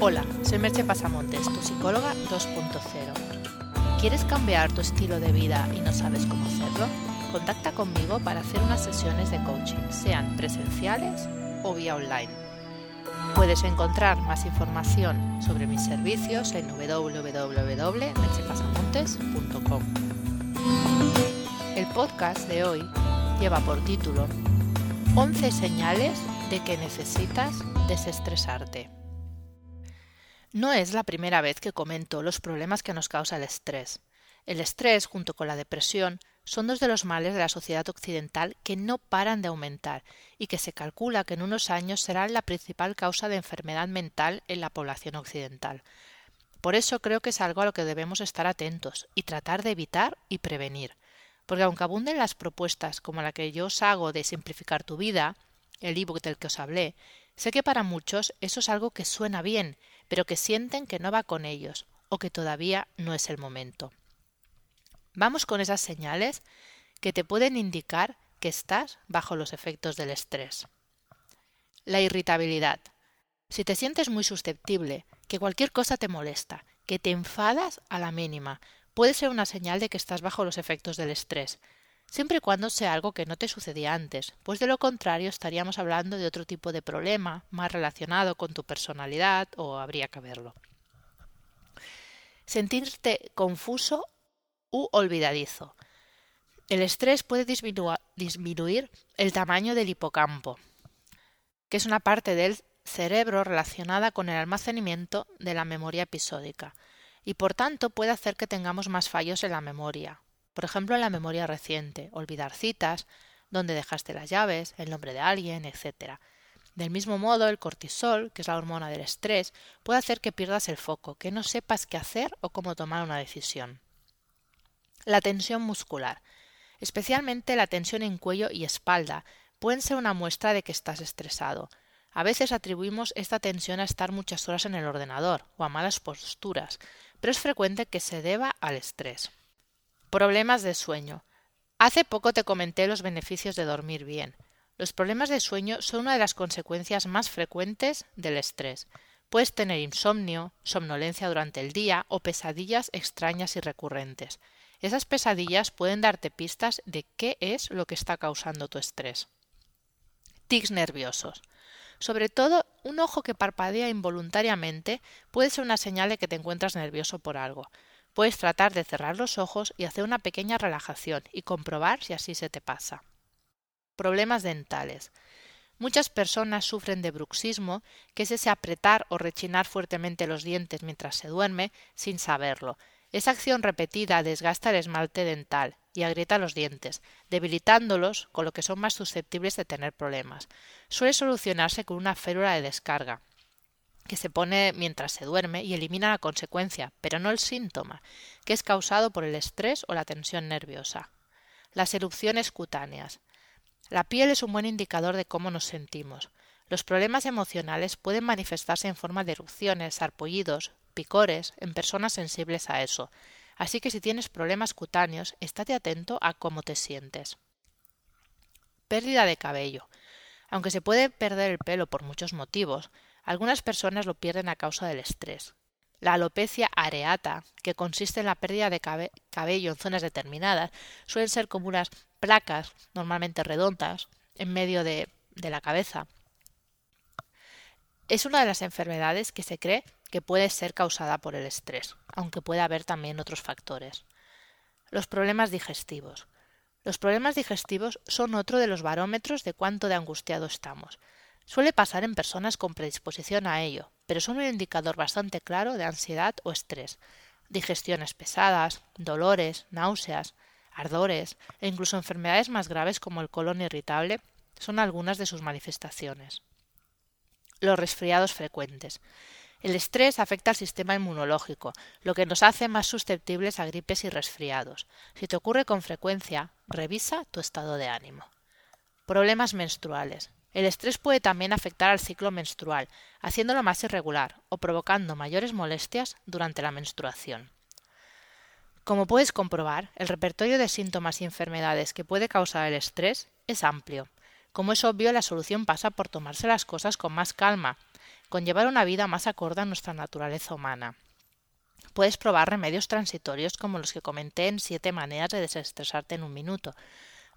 Hola, soy Merche Pasamontes, tu psicóloga 2.0. ¿Quieres cambiar tu estilo de vida y no sabes cómo hacerlo? Contacta conmigo para hacer unas sesiones de coaching, sean presenciales o vía online. Puedes encontrar más información sobre mis servicios en www.merchepasamontes.com. El podcast de hoy lleva por título 11 señales de que necesitas desestresarte. No es la primera vez que comento los problemas que nos causa el estrés. El estrés, junto con la depresión, son dos de los males de la sociedad occidental que no paran de aumentar y que se calcula que en unos años serán la principal causa de enfermedad mental en la población occidental. Por eso creo que es algo a lo que debemos estar atentos y tratar de evitar y prevenir. Porque aunque abunden las propuestas como la que yo os hago de simplificar tu vida, el ebook del que os hablé, sé que para muchos eso es algo que suena bien, pero que sienten que no va con ellos o que todavía no es el momento. Vamos con esas señales que te pueden indicar que estás bajo los efectos del estrés. La irritabilidad. Si te sientes muy susceptible, que cualquier cosa te molesta, que te enfadas a la mínima, puede ser una señal de que estás bajo los efectos del estrés, siempre y cuando sea algo que no te sucedía antes, pues de lo contrario estaríamos hablando de otro tipo de problema, más relacionado con tu personalidad, o habría que verlo. Sentirte confuso u olvidadizo. El estrés puede disminuir el tamaño del hipocampo, que es una parte del cerebro relacionada con el almacenamiento de la memoria episódica, y por tanto puede hacer que tengamos más fallos en la memoria, por ejemplo, en la memoria reciente, olvidar citas, dónde dejaste las llaves, el nombre de alguien, etc. Del mismo modo, el cortisol, que es la hormona del estrés, puede hacer que pierdas el foco, que no sepas qué hacer o cómo tomar una decisión. La tensión muscular, especialmente la tensión en cuello y espalda, pueden ser una muestra de que estás estresado. A veces atribuimos esta tensión a estar muchas horas en el ordenador o a malas posturas, pero es frecuente que se deba al estrés. Problemas de sueño. Hace poco te comenté los beneficios de dormir bien. Los problemas de sueño son una de las consecuencias más frecuentes del estrés. Puedes tener insomnio, somnolencia durante el día o pesadillas extrañas y recurrentes. Esas pesadillas pueden darte pistas de qué es lo que está causando tu estrés. Tics nerviosos. Sobre todo, un ojo que parpadea involuntariamente puede ser una señal de que te encuentras nervioso por algo. Puedes tratar de cerrar los ojos y hacer una pequeña relajación y comprobar si así se te pasa. Problemas dentales. Muchas personas sufren de bruxismo, que es ese apretar o rechinar fuertemente los dientes mientras se duerme sin saberlo. Esa acción repetida desgasta el esmalte dental y agrieta los dientes, debilitándolos, con lo que son más susceptibles de tener problemas. Suele solucionarse con una férula de descarga, que se pone mientras se duerme y elimina la consecuencia, pero no el síntoma, que es causado por el estrés o la tensión nerviosa. Las erupciones cutáneas. La piel es un buen indicador de cómo nos sentimos. Los problemas emocionales pueden manifestarse en forma de erupciones, arpollidos, picores en personas sensibles a eso. Así que si tienes problemas cutáneos, estate atento a cómo te sientes. Pérdida de cabello. Aunque se puede perder el pelo por muchos motivos, algunas personas lo pierden a causa del estrés. La alopecia areata, que consiste en la pérdida de cabello en zonas determinadas, suelen ser como unas placas, normalmente redondas, en medio de, de la cabeza. Es una de las enfermedades que se cree que puede ser causada por el estrés, aunque puede haber también otros factores. Los problemas digestivos. Los problemas digestivos son otro de los barómetros de cuánto de angustiado estamos. Suele pasar en personas con predisposición a ello, pero son un indicador bastante claro de ansiedad o estrés. Digestiones pesadas, dolores, náuseas, ardores e incluso enfermedades más graves como el colon irritable son algunas de sus manifestaciones. Los resfriados frecuentes. El estrés afecta al sistema inmunológico, lo que nos hace más susceptibles a gripes y resfriados. Si te ocurre con frecuencia, revisa tu estado de ánimo. Problemas menstruales. El estrés puede también afectar al ciclo menstrual, haciéndolo más irregular o provocando mayores molestias durante la menstruación. Como puedes comprobar, el repertorio de síntomas y enfermedades que puede causar el estrés es amplio. Como es obvio, la solución pasa por tomarse las cosas con más calma, con llevar una vida más acorde a nuestra naturaleza humana. Puedes probar remedios transitorios como los que comenté en siete maneras de desestresarte en un minuto,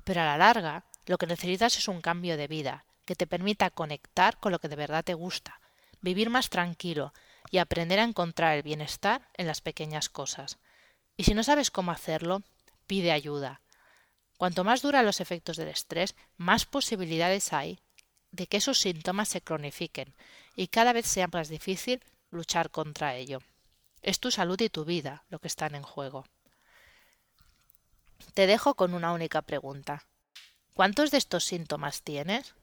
pero a la larga lo que necesitas es un cambio de vida que te permita conectar con lo que de verdad te gusta, vivir más tranquilo y aprender a encontrar el bienestar en las pequeñas cosas. Y si no sabes cómo hacerlo, pide ayuda. Cuanto más duran los efectos del estrés, más posibilidades hay de que esos síntomas se cronifiquen y cada vez sea más difícil luchar contra ello. Es tu salud y tu vida lo que están en juego. Te dejo con una única pregunta. ¿Cuántos de estos síntomas tienes?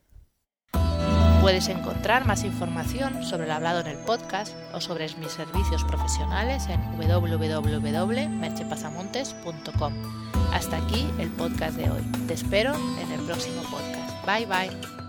Puedes encontrar más información sobre el hablado en el podcast o sobre mis servicios profesionales en www.merchepazamontes.com. Hasta aquí el podcast de hoy. Te espero en el próximo podcast. Bye bye.